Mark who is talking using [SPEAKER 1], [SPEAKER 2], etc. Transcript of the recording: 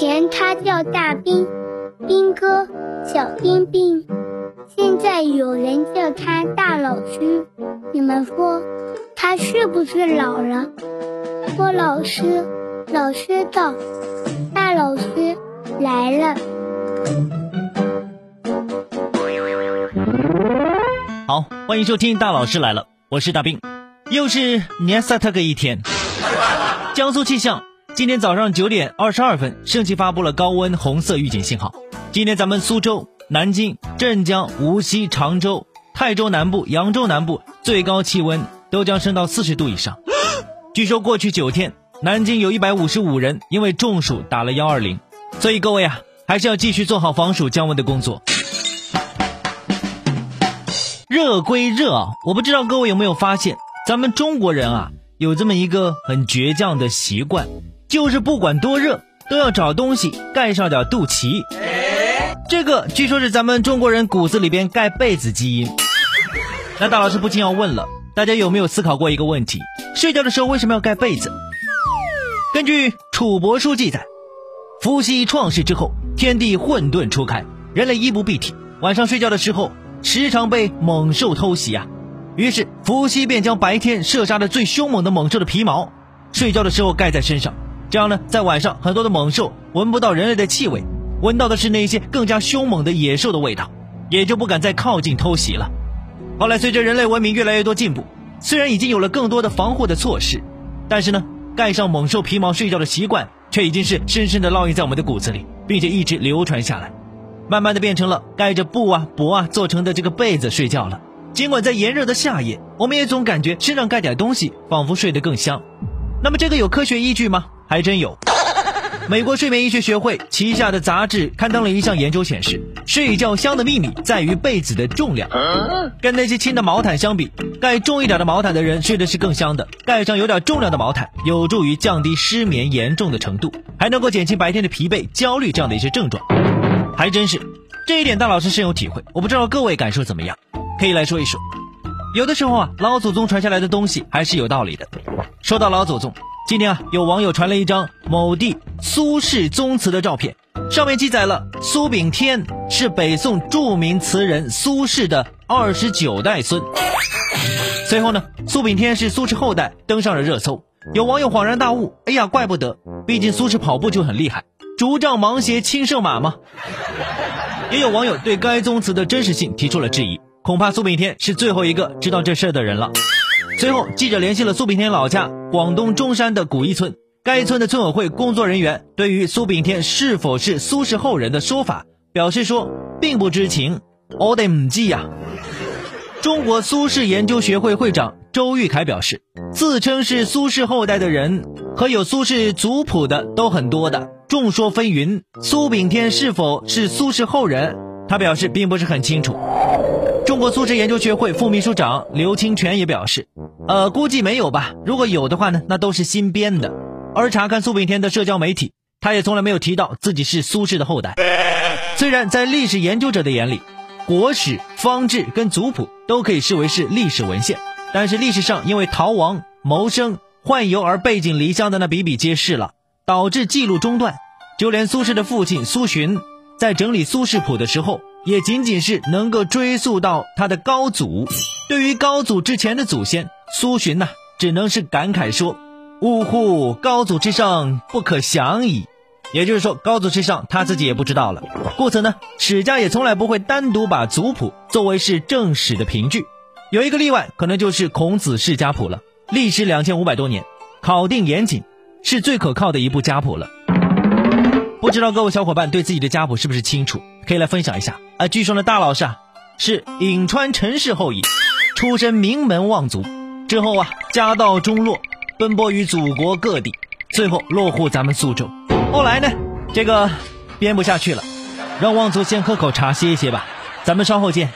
[SPEAKER 1] 前他叫大兵，兵哥，小兵兵。现在有人叫他大老师，你们说他是不是老了？说老师，老师到，大老师来了。
[SPEAKER 2] 好，欢迎收听大老师来了，我是大兵，又是年三特个一天。江苏气象，今天早上九点二十二分，升级发布了高温红色预警信号。今天咱们苏州、南京、镇江、无锡、常州、泰州南部、扬州南部最高气温都将升到四十度以上。据说过去九天，南京有一百五十五人因为中暑打了幺二零，所以各位啊，还是要继续做好防暑降温的工作。热归热啊，我不知道各位有没有发现，咱们中国人啊有这么一个很倔强的习惯，就是不管多热都要找东西盖上点肚脐。这个据说是咱们中国人骨子里边盖被子基因。那大老师不禁要问了，大家有没有思考过一个问题？睡觉的时候为什么要盖被子？根据楚帛书记载，伏羲创世之后，天地混沌初开，人类衣不蔽体，晚上睡觉的时候。时常被猛兽偷袭啊，于是伏羲便将白天射杀的最凶猛的猛兽的皮毛，睡觉的时候盖在身上，这样呢，在晚上很多的猛兽闻不到人类的气味，闻到的是那些更加凶猛的野兽的味道，也就不敢再靠近偷袭了。后来随着人类文明越来越多进步，虽然已经有了更多的防护的措施，但是呢，盖上猛兽皮毛睡觉的习惯却已经是深深的烙印在我们的骨子里，并且一直流传下来。慢慢的变成了盖着布啊帛啊做成的这个被子睡觉了。尽管在炎热的夏夜，我们也总感觉身上盖点东西，仿佛睡得更香。那么这个有科学依据吗？还真有。美国睡眠医学学会旗下的杂志刊登了一项研究显示，睡觉香的秘密在于被子的重量。跟那些轻的毛毯相比，盖重一点的毛毯的人睡的是更香的。盖上有点重量的毛毯，有助于降低失眠严重的程度，还能够减轻白天的疲惫、焦虑这样的一些症状。还真是，这一点大老师深有体会。我不知道各位感受怎么样，可以来说一说。有的时候啊，老祖宗传下来的东西还是有道理的。说到老祖宗，今天啊，有网友传了一张某地苏轼宗祠的照片，上面记载了苏炳添是北宋著名词人苏轼的二十九代孙。随后呢，苏炳添是苏轼后代，登上了热搜。有网友恍然大悟：哎呀，怪不得，毕竟苏轼跑步就很厉害。竹杖芒鞋轻胜马吗？也有网友对该宗祠的真实性提出了质疑，恐怕苏炳添是最后一个知道这事儿的人了。随后，记者联系了苏炳添老家广东中山的古一村，该村的村委会工作人员对于苏炳添是否是苏氏后人的说法表示说并不知情。我得唔记呀。中国苏氏研究学会会长周玉凯表示，自称是苏氏后代的人和有苏氏族谱的都很多的。众说纷纭，苏炳添是否是苏氏后人？他表示并不是很清楚。中国苏轼研究学会副秘书长刘清泉也表示，呃，估计没有吧。如果有的话呢，那都是新编的。而查看苏炳添的社交媒体，他也从来没有提到自己是苏轼的后代。虽然在历史研究者的眼里，国史、方志跟族谱都可以视为是历史文献，但是历史上因为逃亡、谋生、宦游而背井离乡的那比比皆是了。导致记录中断，就连苏轼的父亲苏洵在整理苏轼谱的时候，也仅仅是能够追溯到他的高祖。对于高祖之前的祖先，苏洵呐，只能是感慨说：“呜呼，高祖之上不可想矣。”也就是说，高祖之上他自己也不知道了。故此呢，史家也从来不会单独把族谱作为是正史的凭据。有一个例外，可能就是孔子世家谱了，历时两千五百多年，考定严谨。是最可靠的一部家谱了。不知道各位小伙伴对自己的家谱是不是清楚？可以来分享一下啊。据说呢，大老师啊是颍川陈氏后裔，出身名门望族，之后啊家道中落，奔波于祖国各地，最后落户咱们苏州。后来呢，这个编不下去了，让望族先喝口茶歇一歇吧。咱们稍后见。